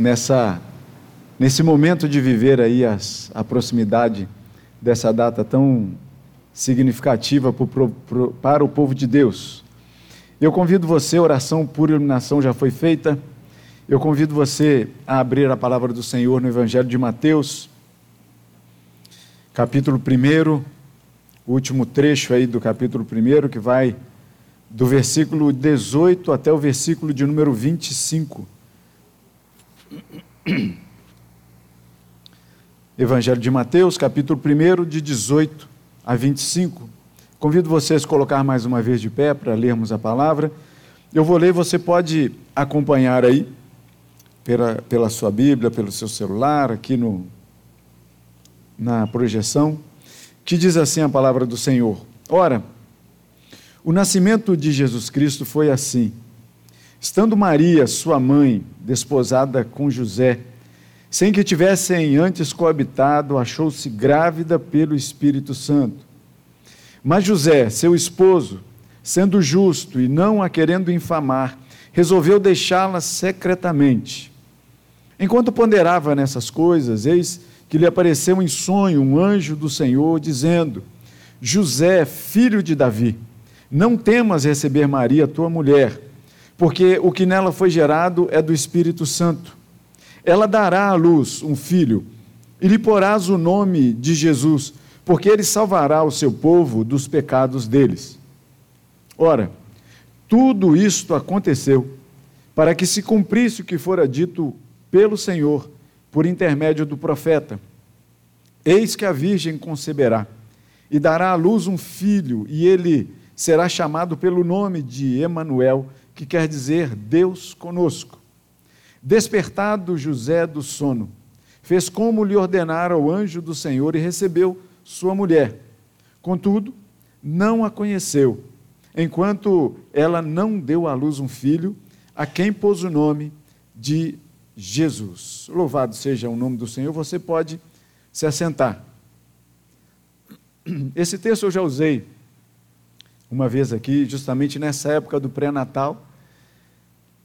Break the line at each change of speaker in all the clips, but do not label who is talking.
nessa, nesse momento de viver aí as, a proximidade dessa data tão significativa para o povo de Deus. Eu convido você, oração por iluminação já foi feita. Eu convido você a abrir a palavra do Senhor no Evangelho de Mateus, capítulo 1, o último trecho aí do capítulo 1, que vai do versículo 18 até o versículo de número 25. Evangelho de Mateus, capítulo 1, de 18 a 25. Convido vocês a colocar mais uma vez de pé para lermos a palavra. Eu vou ler, você pode acompanhar aí, pela, pela sua Bíblia, pelo seu celular, aqui no, na projeção, que diz assim a palavra do Senhor. Ora, o nascimento de Jesus Cristo foi assim. Estando Maria, sua mãe, desposada com José, sem que tivessem antes coabitado, achou-se grávida pelo Espírito Santo. Mas José, seu esposo, sendo justo e não a querendo infamar, resolveu deixá-la secretamente. Enquanto ponderava nessas coisas, eis que lhe apareceu em sonho um anjo do Senhor, dizendo: José, filho de Davi, não temas receber Maria, tua mulher, porque o que nela foi gerado é do Espírito Santo. Ela dará à luz um filho, e lhe porás o nome de Jesus, porque ele salvará o seu povo dos pecados deles. Ora, tudo isto aconteceu para que se cumprisse o que fora dito pelo Senhor por intermédio do profeta. Eis que a virgem conceberá e dará à luz um filho, e ele será chamado pelo nome de Emanuel, que quer dizer Deus conosco. Despertado José do sono, fez como lhe ordenara o anjo do Senhor e recebeu sua mulher. Contudo, não a conheceu, enquanto ela não deu à luz um filho, a quem pôs o nome de Jesus. Louvado seja o nome do Senhor, você pode se assentar. Esse texto eu já usei uma vez aqui, justamente nessa época do pré-natal.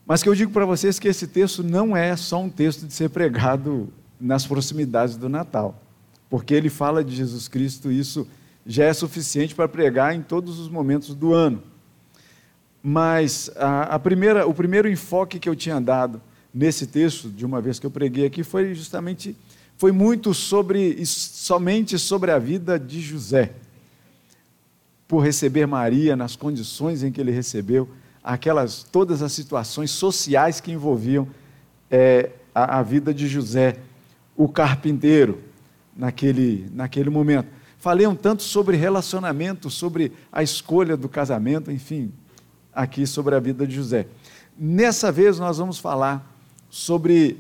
Mas que eu digo para vocês que esse texto não é só um texto de ser pregado nas proximidades do Natal, porque ele fala de Jesus Cristo, isso já é suficiente para pregar em todos os momentos do ano. Mas a, a primeira, o primeiro enfoque que eu tinha dado nesse texto, de uma vez que eu preguei aqui, foi justamente foi muito sobre somente sobre a vida de José por receber Maria nas condições em que ele recebeu, aquelas todas as situações sociais que envolviam é, a, a, vida de José, o carpinteiro, naquele, naquele momento. Falei um tanto sobre relacionamento, sobre a escolha do casamento, enfim, aqui sobre a vida de José. Nessa vez nós vamos falar sobre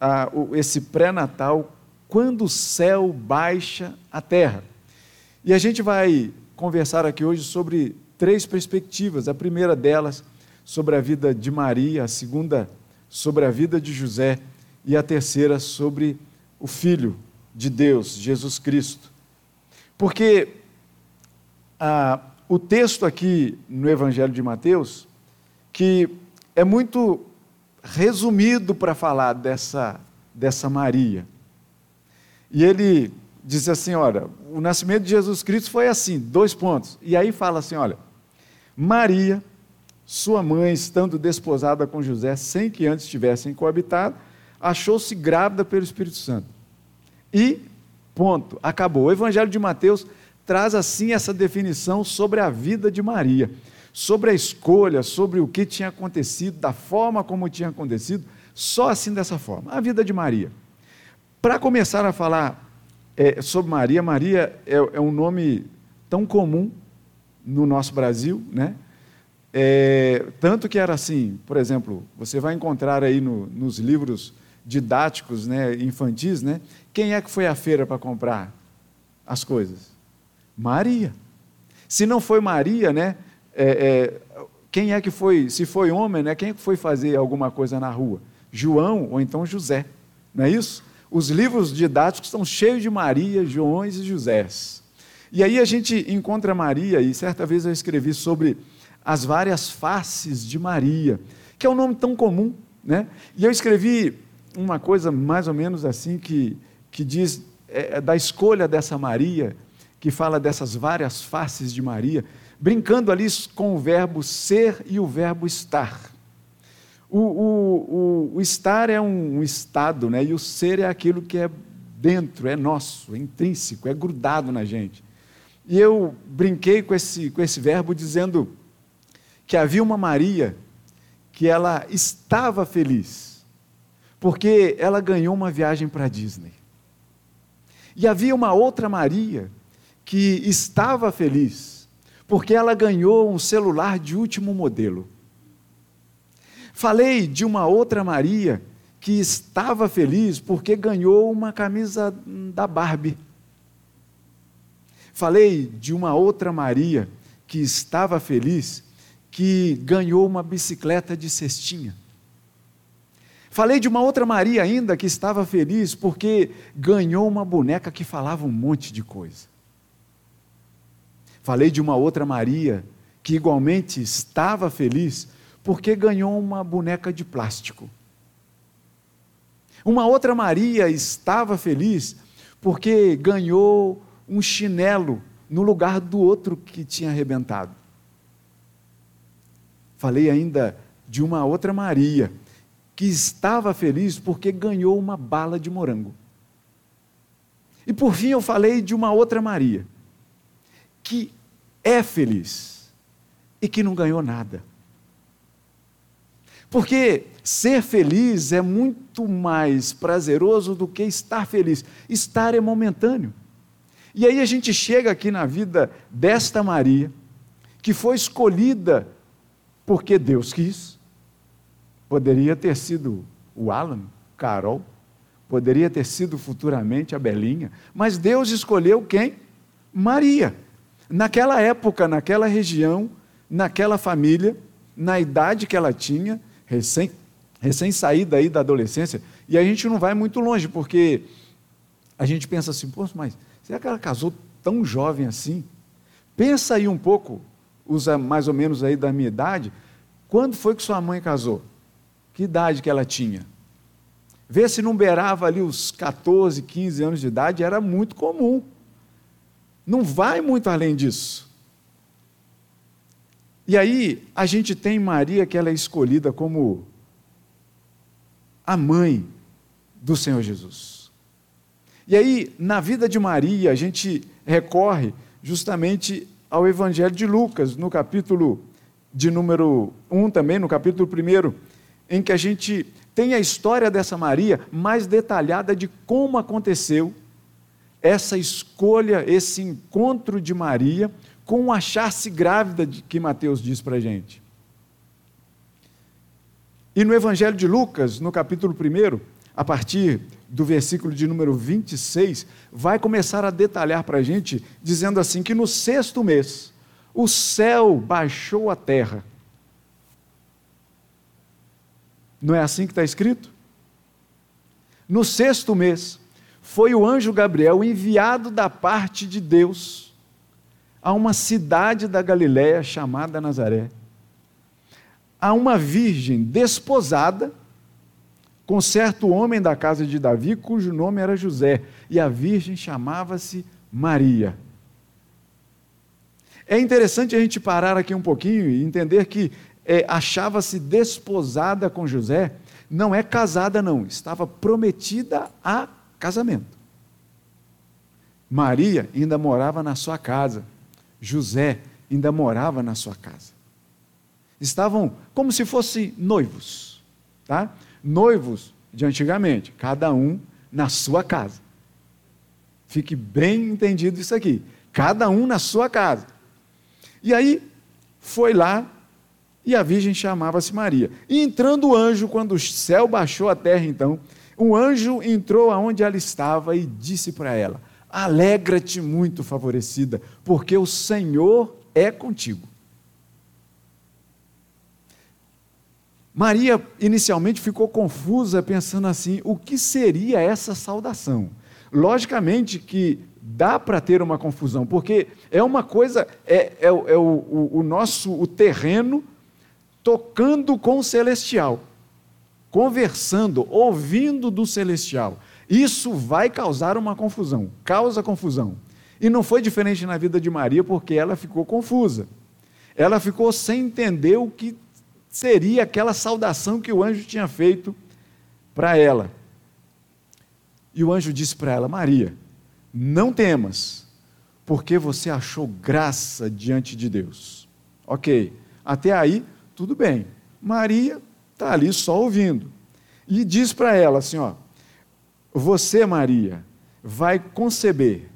ah, esse pré-natal, quando o céu baixa a terra. E a gente vai conversar aqui hoje sobre três perspectivas. A primeira delas sobre a vida de Maria, a segunda sobre a vida de José e a terceira sobre o Filho de Deus, Jesus Cristo. Porque ah, o texto aqui no Evangelho de Mateus, que é muito resumido para falar dessa, dessa Maria. E ele diz assim: olha, o nascimento de Jesus Cristo foi assim, dois pontos. E aí fala assim: olha, Maria, sua mãe, estando desposada com José, sem que antes tivessem coabitado, achou-se grávida pelo Espírito Santo. E, ponto, acabou. O Evangelho de Mateus traz assim essa definição sobre a vida de Maria, sobre a escolha, sobre o que tinha acontecido, da forma como tinha acontecido, só assim dessa forma. A vida de Maria. Para começar a falar é, sobre Maria. Maria é, é, um nome tão comum no nosso Brasil, né? É, tanto que era assim, por exemplo, você vai encontrar aí no, nos livros didáticos, né, infantis, né? Quem é que foi à feira para comprar as coisas? Maria. Se não foi Maria, né? É, é, quem é que foi? Se foi homem, né? Quem é que foi fazer alguma coisa na rua? João ou então José, não é isso? os livros didáticos estão cheios de Maria, Joões e Josés. E aí a gente encontra Maria, e certa vez eu escrevi sobre as várias faces de Maria, que é um nome tão comum, né? E eu escrevi uma coisa mais ou menos assim que, que diz é, é da escolha dessa Maria, que fala dessas várias faces de Maria, brincando ali com o verbo ser e o verbo estar. O, o, o, o estar é um, um estado, né? e o ser é aquilo que é dentro, é nosso, é intrínseco, é grudado na gente. E eu brinquei com esse, com esse verbo dizendo que havia uma Maria que ela estava feliz, porque ela ganhou uma viagem para Disney. E havia uma outra Maria que estava feliz, porque ela ganhou um celular de último modelo. Falei de uma outra Maria que estava feliz porque ganhou uma camisa da Barbie. Falei de uma outra Maria que estava feliz que ganhou uma bicicleta de cestinha. Falei de uma outra Maria ainda que estava feliz porque ganhou uma boneca que falava um monte de coisa. Falei de uma outra Maria que igualmente estava feliz porque ganhou uma boneca de plástico. Uma outra Maria estava feliz porque ganhou um chinelo no lugar do outro que tinha arrebentado. Falei ainda de uma outra Maria que estava feliz porque ganhou uma bala de morango. E por fim eu falei de uma outra Maria que é feliz e que não ganhou nada. Porque ser feliz é muito mais prazeroso do que estar feliz. Estar é momentâneo. E aí a gente chega aqui na vida desta Maria, que foi escolhida porque Deus quis. Poderia ter sido o Alan, Carol, poderia ter sido futuramente a Belinha, mas Deus escolheu quem? Maria. Naquela época, naquela região, naquela família, na idade que ela tinha, recém, recém saída aí da adolescência, e a gente não vai muito longe, porque a gente pensa assim, pô, mas será que ela casou tão jovem assim? Pensa aí um pouco, usa mais ou menos aí da minha idade, quando foi que sua mãe casou? Que idade que ela tinha? Vê se não beirava ali os 14, 15 anos de idade, era muito comum. Não vai muito além disso. E aí a gente tem Maria que ela é escolhida como a mãe do Senhor Jesus. E aí, na vida de Maria, a gente recorre justamente ao Evangelho de Lucas, no capítulo de número 1 também, no capítulo 1, em que a gente tem a história dessa Maria mais detalhada de como aconteceu essa escolha, esse encontro de Maria com o achar-se grávida que Mateus diz para a gente. E no Evangelho de Lucas, no capítulo 1, a partir do versículo de número 26, vai começar a detalhar para a gente, dizendo assim: que no sexto mês, o céu baixou à terra. Não é assim que está escrito? No sexto mês, foi o anjo Gabriel enviado da parte de Deus a uma cidade da Galiléia chamada Nazaré, a uma virgem desposada com certo homem da casa de Davi, cujo nome era José, e a virgem chamava-se Maria. É interessante a gente parar aqui um pouquinho e entender que é, achava-se desposada com José, não é casada, não, estava prometida a casamento. Maria ainda morava na sua casa. José ainda morava na sua casa. Estavam como se fossem noivos, tá? Noivos de antigamente, cada um na sua casa. Fique bem entendido isso aqui. Cada um na sua casa. E aí foi lá e a virgem chamava-se Maria. E entrando o anjo, quando o céu baixou a terra, então, o anjo entrou aonde ela estava e disse para ela: Alegra-te muito, favorecida, porque o Senhor é contigo. Maria inicialmente ficou confusa, pensando assim: o que seria essa saudação? Logicamente que dá para ter uma confusão, porque é uma coisa, é, é, é o, o, o nosso o terreno tocando com o celestial. conversando, ouvindo do celestial. Isso vai causar uma confusão, causa confusão. E não foi diferente na vida de Maria, porque ela ficou confusa. Ela ficou sem entender o que seria aquela saudação que o anjo tinha feito para ela. E o anjo disse para ela: Maria, não temas, porque você achou graça diante de Deus. Ok, até aí, tudo bem. Maria está ali só ouvindo. E diz para ela assim: ó, você, Maria, vai conceber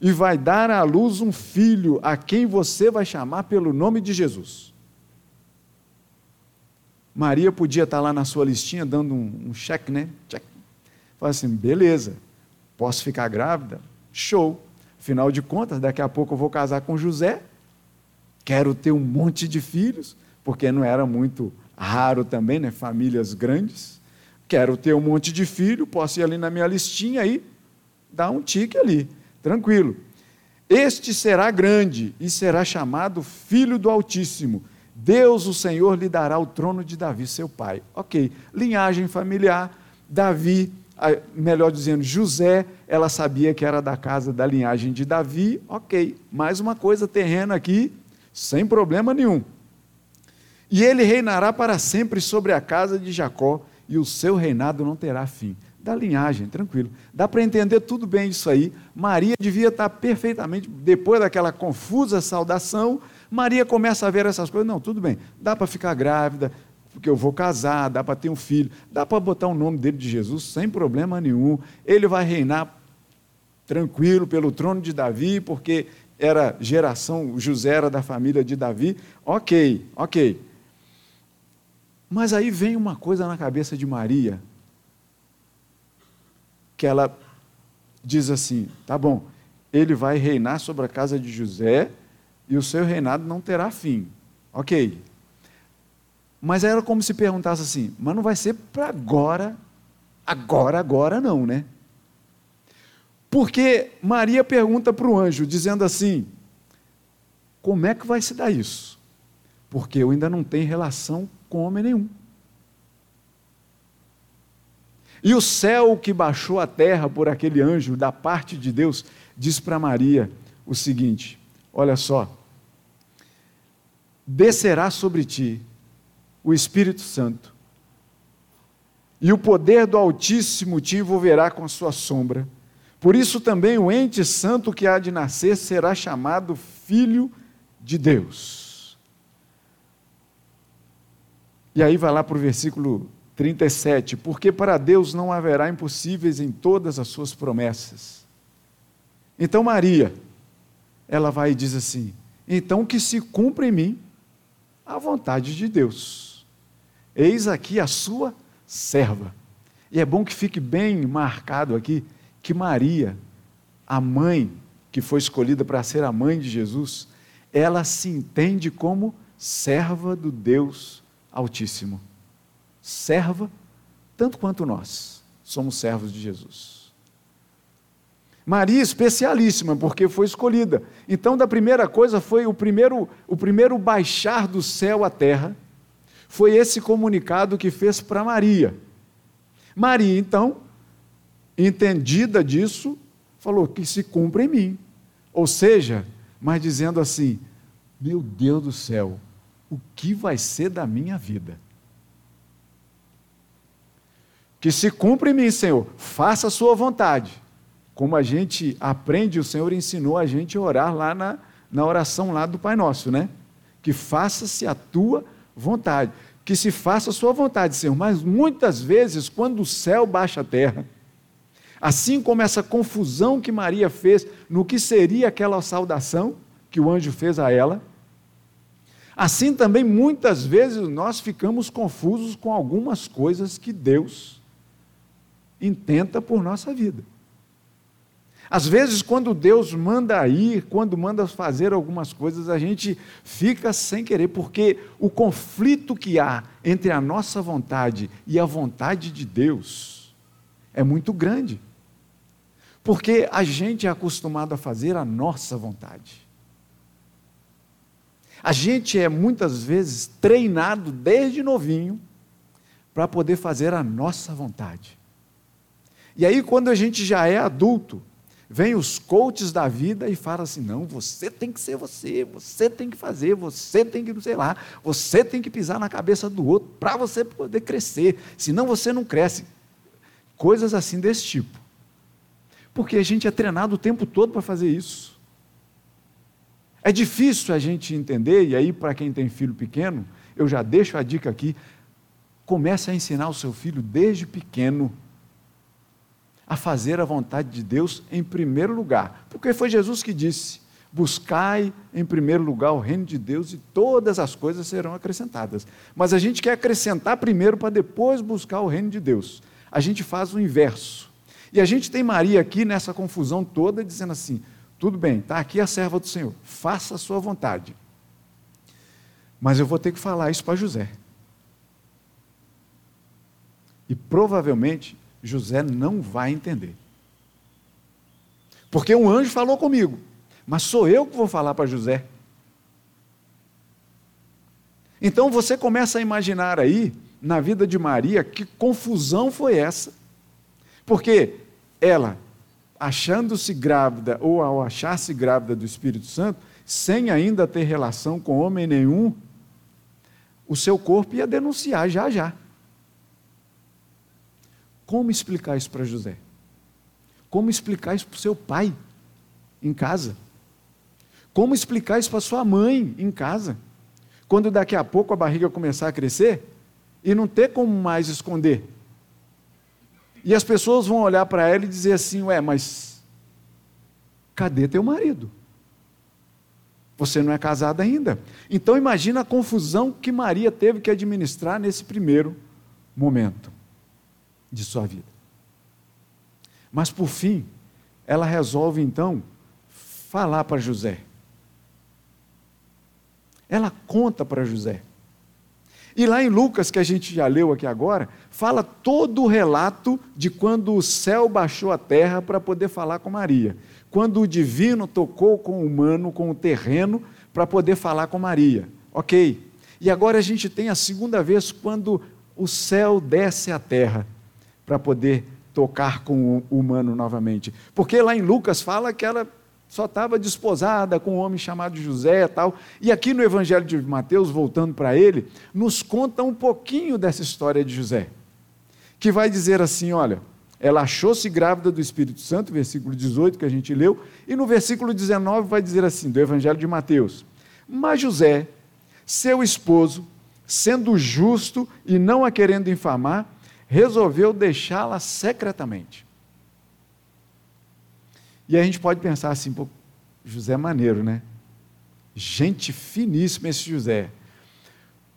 e vai dar à luz um filho a quem você vai chamar pelo nome de Jesus. Maria podia estar lá na sua listinha dando um, um cheque, né? Check. Fala assim: beleza, posso ficar grávida? Show. Afinal de contas, daqui a pouco eu vou casar com José, quero ter um monte de filhos, porque não era muito raro também, né? Famílias grandes. Quero ter um monte de filho, posso ir ali na minha listinha e dar um tique ali, tranquilo. Este será grande e será chamado Filho do Altíssimo. Deus, o Senhor, lhe dará o trono de Davi, seu pai. Ok, linhagem familiar, Davi, melhor dizendo, José, ela sabia que era da casa da linhagem de Davi. Ok, mais uma coisa terrena aqui, sem problema nenhum. E ele reinará para sempre sobre a casa de Jacó e o seu reinado não terá fim. Da linhagem, tranquilo. Dá para entender tudo bem isso aí. Maria devia estar perfeitamente, depois daquela confusa saudação, Maria começa a ver essas coisas. Não, tudo bem, dá para ficar grávida, porque eu vou casar, dá para ter um filho, dá para botar o nome dele de Jesus sem problema nenhum. Ele vai reinar tranquilo pelo trono de Davi, porque era geração, José era da família de Davi. Ok, ok. Mas aí vem uma coisa na cabeça de Maria, que ela diz assim: tá bom, ele vai reinar sobre a casa de José e o seu reinado não terá fim. Ok. Mas era como se perguntasse assim: mas não vai ser para agora, agora, agora não, né? Porque Maria pergunta para o anjo, dizendo assim: como é que vai se dar isso? Porque eu ainda não tenho relação com homem nenhum. E o céu que baixou à terra por aquele anjo da parte de Deus diz para Maria o seguinte: olha só, descerá sobre ti o Espírito Santo, e o poder do Altíssimo te envolverá com a sua sombra. Por isso também o ente santo que há de nascer será chamado Filho de Deus. E aí vai lá para o versículo 37, porque para Deus não haverá impossíveis em todas as suas promessas. Então Maria, ela vai e diz assim: então que se cumpra em mim a vontade de Deus. Eis aqui a sua serva. E é bom que fique bem marcado aqui que Maria, a mãe que foi escolhida para ser a mãe de Jesus, ela se entende como serva do Deus Altíssimo. Serva, tanto quanto nós somos servos de Jesus. Maria especialíssima, porque foi escolhida. Então, da primeira coisa foi o primeiro, o primeiro baixar do céu à terra, foi esse comunicado que fez para Maria. Maria, então, entendida disso, falou que se cumpra em mim. Ou seja, mas dizendo assim: meu Deus do céu, o que vai ser da minha vida. Que se cumpra em mim, Senhor, faça a sua vontade. Como a gente aprende, o Senhor ensinou a gente a orar lá na, na oração lá do Pai Nosso, né? Que faça-se a tua vontade. Que se faça a sua vontade, Senhor. Mas muitas vezes, quando o céu baixa a terra, assim como essa confusão que Maria fez no que seria aquela saudação que o anjo fez a ela, Assim também, muitas vezes, nós ficamos confusos com algumas coisas que Deus intenta por nossa vida. Às vezes, quando Deus manda ir, quando manda fazer algumas coisas, a gente fica sem querer, porque o conflito que há entre a nossa vontade e a vontade de Deus é muito grande. Porque a gente é acostumado a fazer a nossa vontade. A gente é muitas vezes treinado desde novinho para poder fazer a nossa vontade. E aí, quando a gente já é adulto, vem os coaches da vida e fala assim: não, você tem que ser você, você tem que fazer, você tem que, sei lá, você tem que pisar na cabeça do outro para você poder crescer, senão você não cresce. Coisas assim desse tipo. Porque a gente é treinado o tempo todo para fazer isso. É difícil a gente entender, e aí, para quem tem filho pequeno, eu já deixo a dica aqui: comece a ensinar o seu filho desde pequeno a fazer a vontade de Deus em primeiro lugar. Porque foi Jesus que disse: buscai em primeiro lugar o reino de Deus e todas as coisas serão acrescentadas. Mas a gente quer acrescentar primeiro para depois buscar o reino de Deus. A gente faz o inverso. E a gente tem Maria aqui nessa confusão toda dizendo assim: tudo bem, está aqui a serva do Senhor, faça a sua vontade. Mas eu vou ter que falar isso para José. E provavelmente José não vai entender. Porque um anjo falou comigo, mas sou eu que vou falar para José. Então você começa a imaginar aí, na vida de Maria, que confusão foi essa. Porque ela, achando-se grávida, ou ao achar-se grávida do Espírito Santo, sem ainda ter relação com homem nenhum, o seu corpo ia denunciar já já. Como explicar isso para José? Como explicar isso para o seu pai em casa? Como explicar isso para sua mãe em casa? Quando daqui a pouco a barriga começar a crescer e não ter como mais esconder. E as pessoas vão olhar para ela e dizer assim: Ué, mas cadê teu marido? Você não é casada ainda. Então imagina a confusão que Maria teve que administrar nesse primeiro momento de sua vida. Mas por fim, ela resolve então falar para José. Ela conta para José. E lá em Lucas, que a gente já leu aqui agora, fala todo o relato de quando o céu baixou a terra para poder falar com Maria. Quando o divino tocou com o humano, com o terreno, para poder falar com Maria. Ok. E agora a gente tem a segunda vez quando o céu desce à terra para poder tocar com o humano novamente. Porque lá em Lucas fala que ela só estava desposada com um homem chamado José e tal. E aqui no Evangelho de Mateus, voltando para ele, nos conta um pouquinho dessa história de José. Que vai dizer assim: olha, ela achou-se grávida do Espírito Santo, versículo 18 que a gente leu, e no versículo 19 vai dizer assim, do Evangelho de Mateus: Mas José, seu esposo, sendo justo e não a querendo infamar, resolveu deixá-la secretamente. E a gente pode pensar assim, pô, José é maneiro, né? Gente finíssima esse José.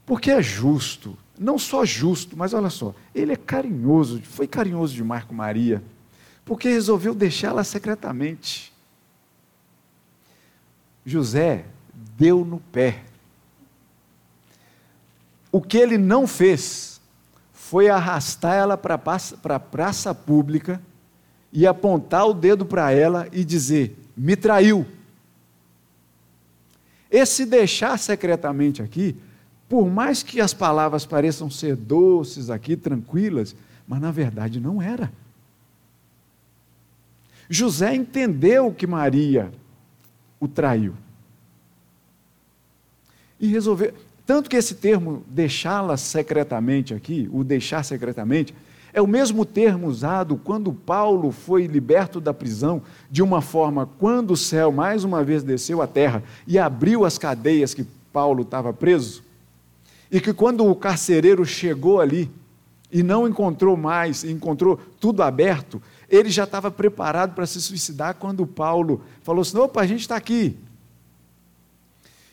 Porque é justo, não só justo, mas olha só, ele é carinhoso, foi carinhoso demais com Maria, porque resolveu deixá-la secretamente. José deu no pé. O que ele não fez, foi arrastar ela para a praça pública e apontar o dedo para ela e dizer: me traiu. Esse deixar secretamente aqui, por mais que as palavras pareçam ser doces aqui, tranquilas, mas na verdade não era. José entendeu que Maria o traiu. E resolveu. Tanto que esse termo deixá-la secretamente aqui, o deixar secretamente, é o mesmo termo usado quando Paulo foi liberto da prisão, de uma forma quando o céu mais uma vez desceu à terra e abriu as cadeias que Paulo estava preso, e que quando o carcereiro chegou ali e não encontrou mais, encontrou tudo aberto, ele já estava preparado para se suicidar quando Paulo falou assim: opa, a gente está aqui.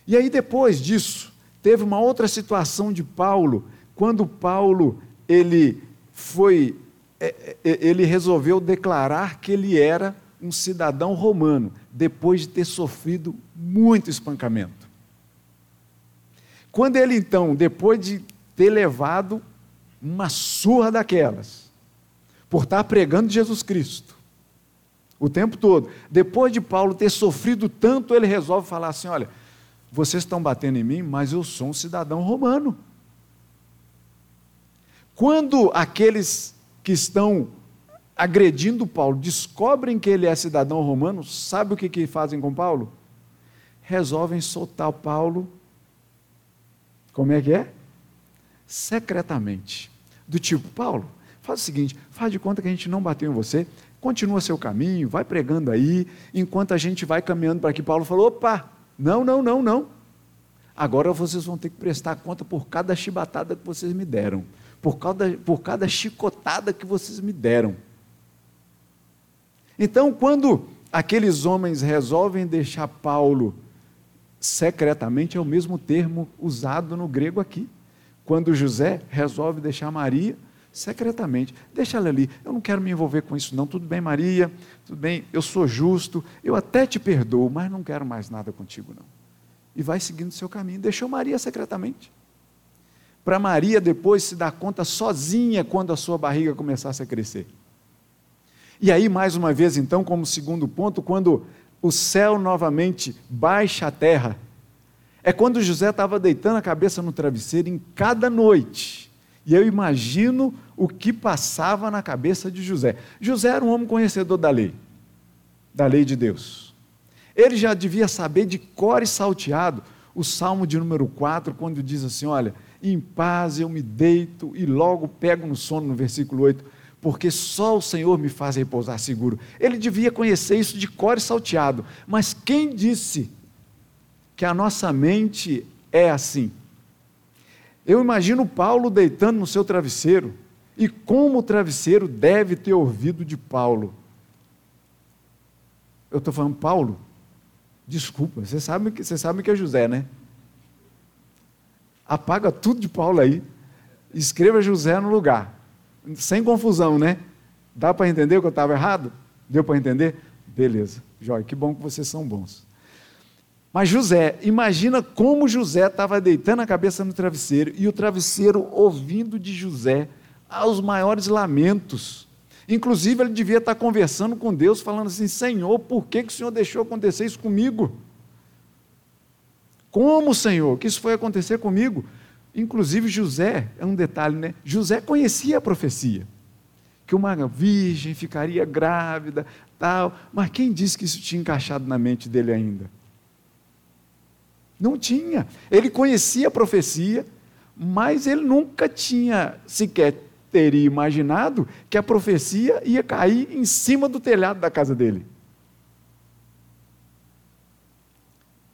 E aí depois disso, Teve uma outra situação de Paulo, quando Paulo ele foi é, é, ele resolveu declarar que ele era um cidadão romano, depois de ter sofrido muito espancamento. Quando ele então, depois de ter levado uma surra daquelas, por estar pregando Jesus Cristo, o tempo todo, depois de Paulo ter sofrido tanto, ele resolve falar assim: olha, vocês estão batendo em mim, mas eu sou um cidadão romano. Quando aqueles que estão agredindo Paulo descobrem que ele é cidadão romano, sabe o que, que fazem com Paulo? Resolvem soltar Paulo. Como é que é? Secretamente. Do tipo, Paulo, faz o seguinte: faz de conta que a gente não bateu em você, continua seu caminho, vai pregando aí, enquanto a gente vai caminhando para aqui. Paulo falou: opa, não, não, não, não. Agora vocês vão ter que prestar conta por cada chibatada que vocês me deram, por cada, por cada chicotada que vocês me deram. Então, quando aqueles homens resolvem deixar Paulo secretamente, é o mesmo termo usado no grego aqui. Quando José resolve deixar Maria secretamente, deixa ela ali. Eu não quero me envolver com isso, não. Tudo bem, Maria, tudo bem, eu sou justo, eu até te perdoo, mas não quero mais nada contigo, não e vai seguindo o seu caminho. Deixou Maria secretamente. Para Maria depois se dar conta sozinha quando a sua barriga começasse a crescer. E aí, mais uma vez, então, como segundo ponto, quando o céu novamente baixa a terra, é quando José estava deitando a cabeça no travesseiro em cada noite. E eu imagino o que passava na cabeça de José. José era um homem conhecedor da lei, da lei de Deus. Ele já devia saber de cor e salteado o Salmo de número 4, quando diz assim: Olha, em paz eu me deito e logo pego no sono, no versículo 8, porque só o Senhor me faz repousar seguro. Ele devia conhecer isso de cor e salteado, mas quem disse que a nossa mente é assim? Eu imagino Paulo deitando no seu travesseiro, e como o travesseiro deve ter ouvido de Paulo. Eu estou falando, Paulo, Desculpa, você sabe, que, você sabe que é José, né? Apaga tudo de Paulo aí. Escreva José no lugar. Sem confusão, né? Dá para entender que eu estava errado? Deu para entender? Beleza. Jóia, que bom que vocês são bons. Mas José, imagina como José estava deitando a cabeça no travesseiro e o travesseiro ouvindo de José aos maiores lamentos Inclusive, ele devia estar conversando com Deus, falando assim: Senhor, por que, que o Senhor deixou acontecer isso comigo? Como, Senhor, que isso foi acontecer comigo? Inclusive, José, é um detalhe, né? José conhecia a profecia, que uma virgem ficaria grávida, tal, mas quem disse que isso tinha encaixado na mente dele ainda? Não tinha. Ele conhecia a profecia, mas ele nunca tinha sequer teria imaginado que a profecia ia cair em cima do telhado da casa dele.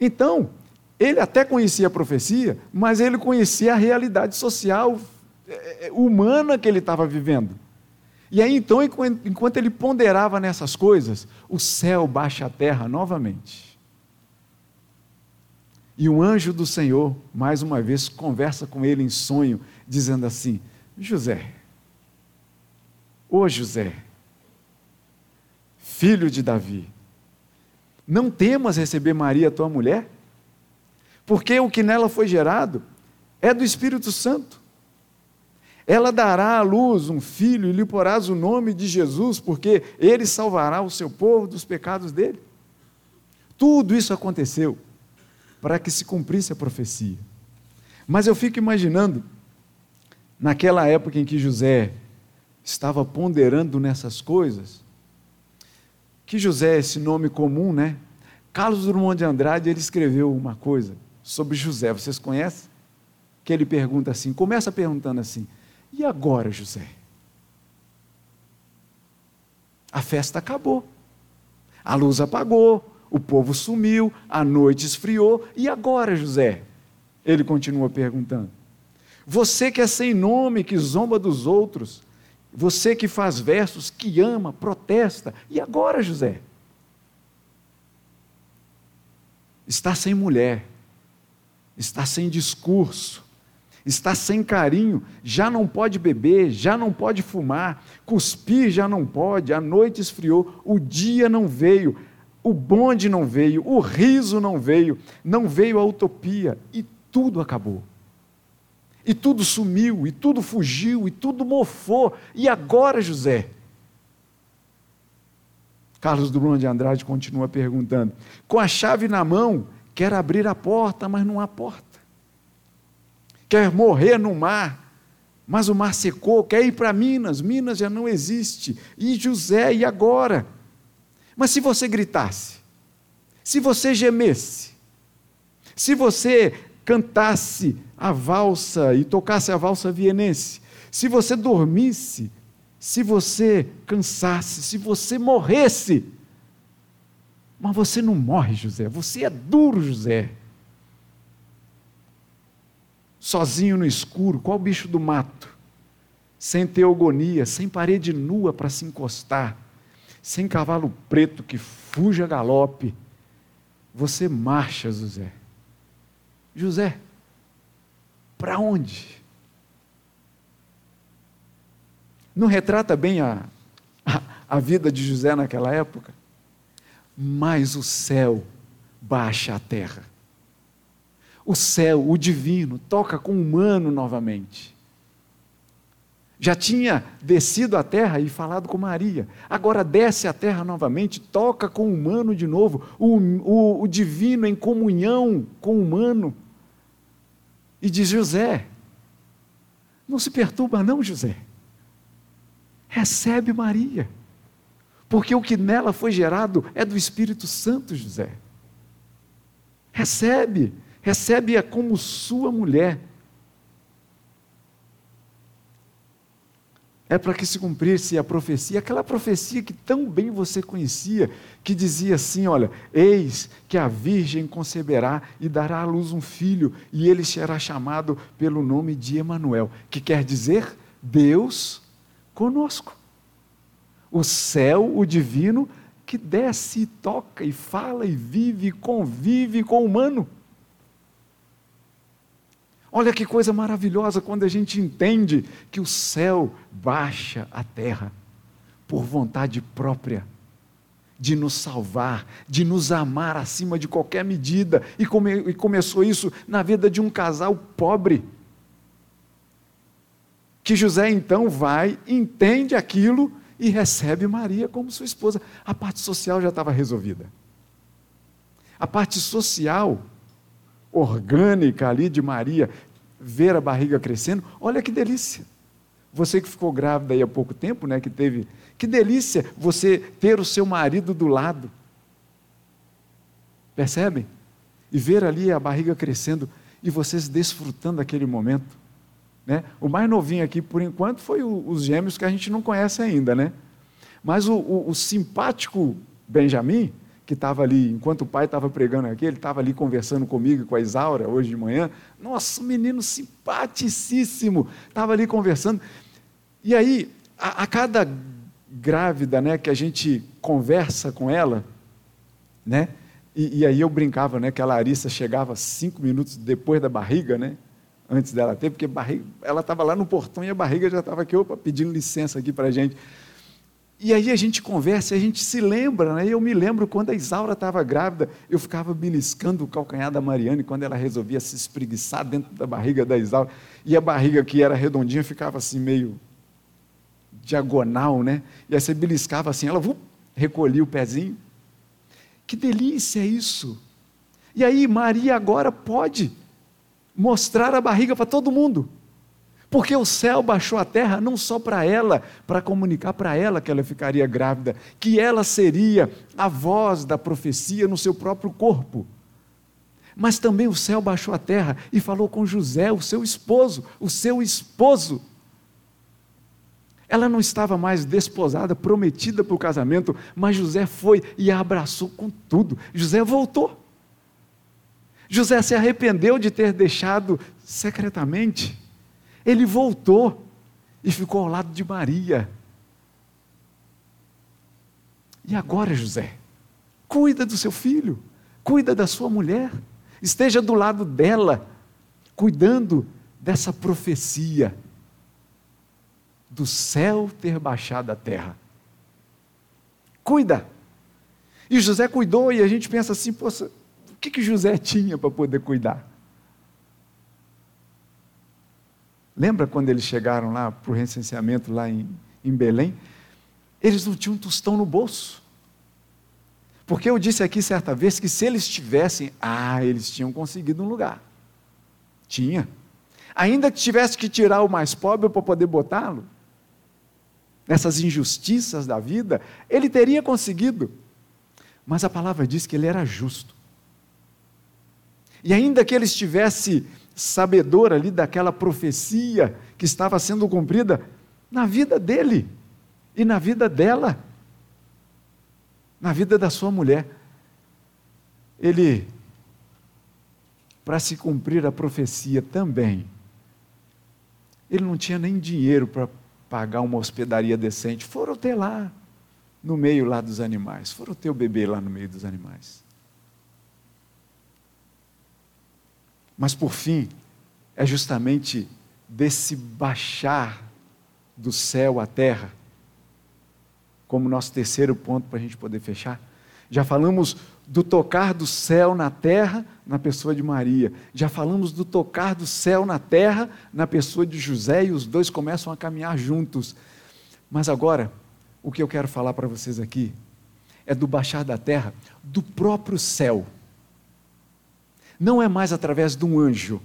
Então, ele até conhecia a profecia, mas ele conhecia a realidade social é, é, humana que ele estava vivendo. E aí então, enquanto ele ponderava nessas coisas, o céu baixa a terra novamente. E um anjo do Senhor, mais uma vez, conversa com ele em sonho, dizendo assim: José, Ô José, filho de Davi, não temas receber Maria, tua mulher, porque o que nela foi gerado é do Espírito Santo. Ela dará à luz um filho e lhe porás o nome de Jesus, porque ele salvará o seu povo dos pecados dele. Tudo isso aconteceu para que se cumprisse a profecia. Mas eu fico imaginando, naquela época em que José estava ponderando nessas coisas, que José, esse nome comum, né? Carlos Drummond de Andrade, ele escreveu uma coisa sobre José, vocês conhecem? Que ele pergunta assim, começa perguntando assim: "E agora, José?" A festa acabou. A luz apagou, o povo sumiu, a noite esfriou, e agora, José? Ele continua perguntando. Você que é sem nome, que zomba dos outros, você que faz versos, que ama, protesta. E agora, José? Está sem mulher, está sem discurso, está sem carinho, já não pode beber, já não pode fumar, cuspir já não pode, a noite esfriou, o dia não veio, o bonde não veio, o riso não veio, não veio a utopia e tudo acabou. E tudo sumiu, e tudo fugiu, e tudo mofou. E agora, José? Carlos Drummond de Andrade continua perguntando: com a chave na mão, quer abrir a porta, mas não há porta. Quer morrer no mar, Mas o mar secou, quer ir para Minas, Minas já não existe. E José, e agora? Mas se você gritasse, se você gemesse, se você cantasse a valsa e tocasse a valsa vienense, se você dormisse, se você cansasse, se você morresse, mas você não morre, José, você é duro, José. Sozinho no escuro, qual bicho do mato? Sem teogonia, sem parede nua para se encostar, sem cavalo preto que fuja galope. Você marcha, José. José, para onde? Não retrata bem a, a, a vida de José naquela época? Mas o céu baixa a terra. O céu, o divino, toca com o humano novamente. Já tinha descido à terra e falado com Maria. Agora desce à terra novamente, toca com o humano de novo. O, o, o divino em comunhão com o humano. E diz: José, não se perturba, não, José. Recebe Maria. Porque o que nela foi gerado é do Espírito Santo, José. Recebe, recebe-a como sua mulher. É para que se cumprisse a profecia, aquela profecia que tão bem você conhecia, que dizia assim: olha, eis que a Virgem conceberá e dará à luz um filho, e ele será chamado pelo nome de Emanuel, que quer dizer Deus conosco o céu, o divino, que desce e toca e fala e vive e convive com o humano. Olha que coisa maravilhosa quando a gente entende que o céu baixa à terra por vontade própria de nos salvar, de nos amar acima de qualquer medida. E, come, e começou isso na vida de um casal pobre. Que José então vai, entende aquilo e recebe Maria como sua esposa. A parte social já estava resolvida. A parte social, orgânica ali de Maria, ver a barriga crescendo, olha que delícia. Você que ficou grávida aí há pouco tempo, né, que teve, que delícia você ter o seu marido do lado. Percebem? E ver ali a barriga crescendo e vocês desfrutando daquele momento. Né? O mais novinho aqui, por enquanto, foi o, os gêmeos que a gente não conhece ainda. Né? Mas o, o, o simpático Benjamin, que estava ali, enquanto o pai estava pregando aqui, ele estava ali conversando comigo com a Isaura hoje de manhã. Nossa, um menino simpaticíssimo, estava ali conversando. E aí, a, a, cada grávida né, que a gente conversa com ela, né, e, e, aí eu brincava né, que a Larissa chegava cinco minutos depois da barriga, né? antes dela ter, porque barriga, ela estava lá no portão e a barriga já estava aqui, opa, pedindo licença aqui para a gente. E aí a gente conversa, a gente se lembra, né? Eu me lembro quando a Isaura estava grávida, eu ficava beliscando o calcanhar da Mariane quando ela resolvia se espreguiçar dentro da barriga da Isaura. E a barriga que era redondinha ficava assim meio diagonal, né? E aí você beliscava assim, ela uh, recolhia o pezinho. Que delícia isso! E aí Maria agora pode mostrar a barriga para todo mundo. Porque o céu baixou a terra não só para ela, para comunicar para ela que ela ficaria grávida, que ela seria a voz da profecia no seu próprio corpo. Mas também o céu baixou a terra e falou com José, o seu esposo, o seu esposo. Ela não estava mais desposada, prometida para o casamento, mas José foi e a abraçou com tudo. José voltou. José se arrependeu de ter deixado secretamente. Ele voltou e ficou ao lado de Maria. E agora, José, cuida do seu filho, cuida da sua mulher, esteja do lado dela, cuidando dessa profecia do céu ter baixado à terra. Cuida. E José cuidou, e a gente pensa assim, poxa, que, que José tinha para poder cuidar? Lembra quando eles chegaram lá para o recenseamento lá em, em Belém? Eles não tinham um tostão no bolso. Porque eu disse aqui certa vez que se eles tivessem, ah, eles tinham conseguido um lugar. Tinha. ainda que tivesse que tirar o mais pobre para poder botá-lo, nessas injustiças da vida, ele teria conseguido. Mas a palavra diz que ele era justo. E ainda que ele estivesse sabedor ali daquela profecia que estava sendo cumprida na vida dele e na vida dela, na vida da sua mulher, ele, para se cumprir a profecia também, ele não tinha nem dinheiro para pagar uma hospedaria decente. Foram ter lá, no meio lá dos animais. Foram ter o bebê lá no meio dos animais. Mas por fim, é justamente desse baixar do céu à terra, como nosso terceiro ponto para a gente poder fechar. Já falamos do tocar do céu na terra na pessoa de Maria. Já falamos do tocar do céu na terra na pessoa de José e os dois começam a caminhar juntos. Mas agora, o que eu quero falar para vocês aqui é do baixar da terra do próprio céu. Não é mais através de um anjo.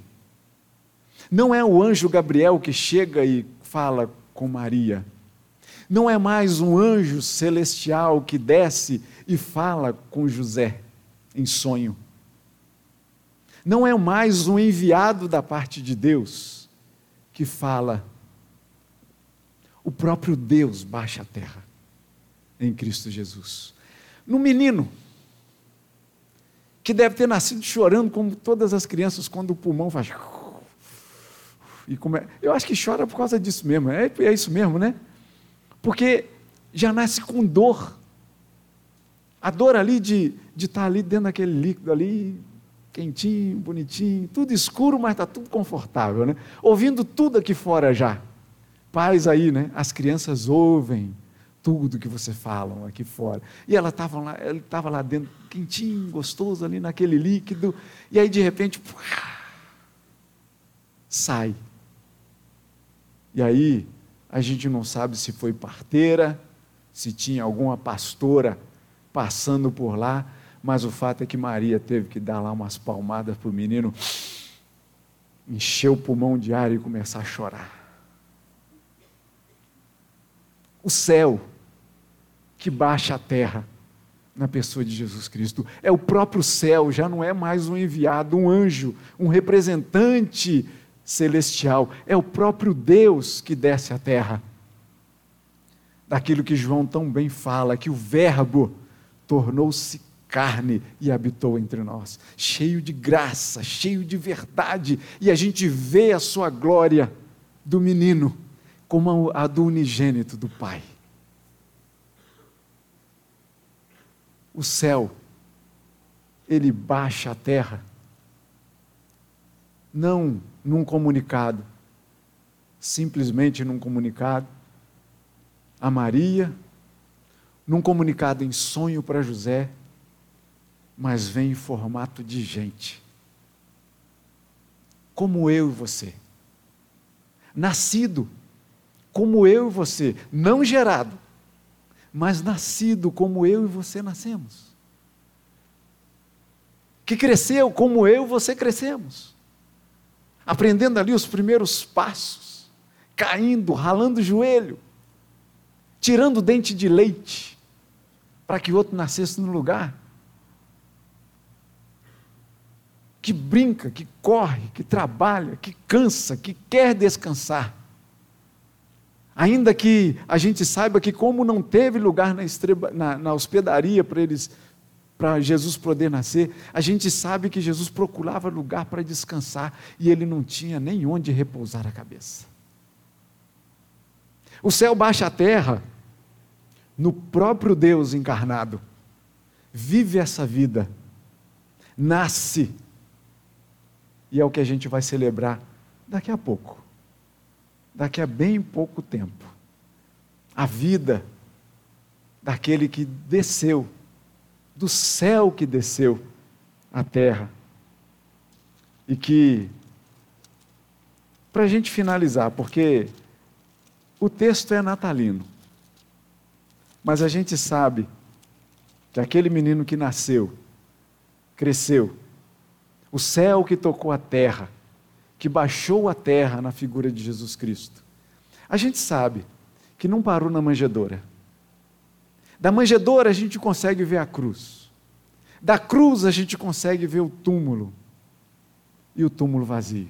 Não é o anjo Gabriel que chega e fala com Maria. Não é mais um anjo celestial que desce e fala com José em sonho. Não é mais um enviado da parte de Deus que fala. O próprio Deus baixa a terra em Cristo Jesus. No menino, que deve ter nascido chorando, como todas as crianças, quando o pulmão faz. E come... Eu acho que chora por causa disso mesmo, é, é isso mesmo, né? Porque já nasce com dor. A dor ali de, de estar ali dentro daquele líquido ali, quentinho, bonitinho, tudo escuro, mas está tudo confortável, né? Ouvindo tudo aqui fora já. Pais aí, né? As crianças ouvem tudo que você falam aqui fora. E ela estava lá, ele estava lá dentro, quentinho, gostoso ali naquele líquido, e aí de repente sai. E aí a gente não sabe se foi parteira, se tinha alguma pastora passando por lá, mas o fato é que Maria teve que dar lá umas palmadas para o menino encher o pulmão de ar e começar a chorar. O céu que baixa a terra na pessoa de Jesus Cristo. É o próprio céu, já não é mais um enviado, um anjo, um representante celestial. É o próprio Deus que desce à terra. Daquilo que João tão bem fala, que o Verbo tornou-se carne e habitou entre nós, cheio de graça, cheio de verdade, e a gente vê a sua glória do menino como a do unigênito do Pai. O céu, ele baixa a terra, não num comunicado, simplesmente num comunicado a Maria, num comunicado em sonho para José, mas vem em formato de gente. Como eu e você. Nascido como eu e você, não gerado, mas nascido como eu e você nascemos. Que cresceu como eu e você crescemos. Aprendendo ali os primeiros passos, caindo, ralando o joelho, tirando o dente de leite, para que outro nascesse no lugar. Que brinca, que corre, que trabalha, que cansa, que quer descansar Ainda que a gente saiba que, como não teve lugar na, estreba, na, na hospedaria para eles, para Jesus poder nascer, a gente sabe que Jesus procurava lugar para descansar e ele não tinha nem onde repousar a cabeça. O céu baixa a terra no próprio Deus encarnado, vive essa vida, nasce, e é o que a gente vai celebrar daqui a pouco daqui a bem pouco tempo. A vida daquele que desceu, do céu que desceu à terra. E que, para a gente finalizar, porque o texto é natalino, mas a gente sabe que aquele menino que nasceu, cresceu, o céu que tocou a terra, que baixou à terra na figura de Jesus Cristo. A gente sabe que não parou na manjedoura. Da manjedoura a gente consegue ver a cruz. Da cruz a gente consegue ver o túmulo. E o túmulo vazio.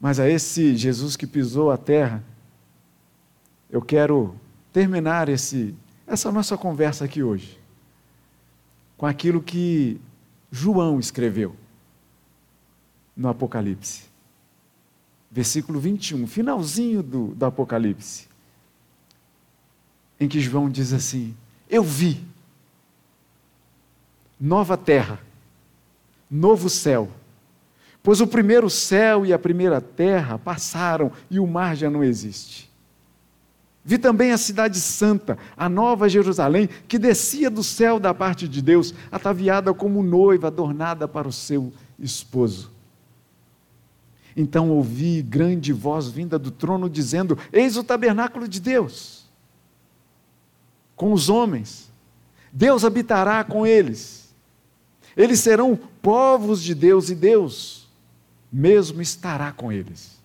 Mas a esse Jesus que pisou a terra, eu quero terminar esse, essa nossa conversa aqui hoje com aquilo que João escreveu no Apocalipse. Versículo 21, finalzinho do, do Apocalipse, em que João diz assim: Eu vi nova terra, novo céu, pois o primeiro céu e a primeira terra passaram e o mar já não existe. Vi também a cidade santa, a nova Jerusalém, que descia do céu da parte de Deus, ataviada como noiva adornada para o seu esposo. Então ouvi grande voz vinda do trono dizendo: Eis o tabernáculo de Deus com os homens. Deus habitará com eles. Eles serão povos de Deus e Deus mesmo estará com eles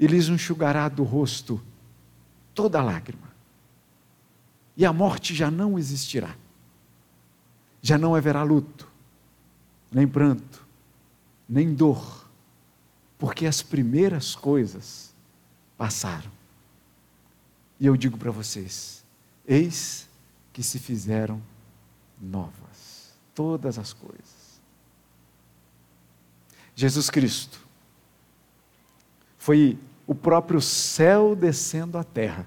e lhes enxugará do rosto toda lágrima. E a morte já não existirá. Já não haverá luto, nem pranto, nem dor, porque as primeiras coisas passaram. E eu digo para vocês: eis que se fizeram novas todas as coisas. Jesus Cristo foi o próprio céu descendo à terra.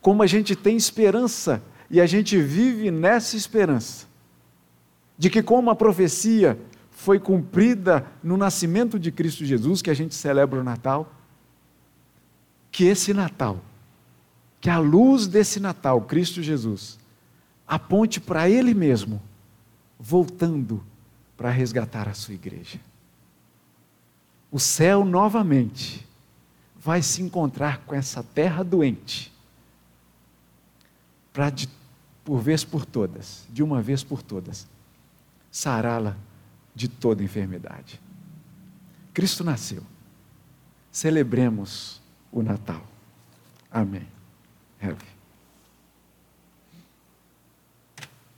Como a gente tem esperança e a gente vive nessa esperança, de que, como a profecia foi cumprida no nascimento de Cristo Jesus, que a gente celebra o Natal, que esse Natal, que a luz desse Natal, Cristo Jesus, aponte para Ele mesmo, voltando para resgatar a sua igreja. O céu novamente vai se encontrar com essa terra doente, para, por vez por todas, de uma vez por todas, sará-la de toda enfermidade. Cristo nasceu. Celebremos o Natal. Amém. Helve.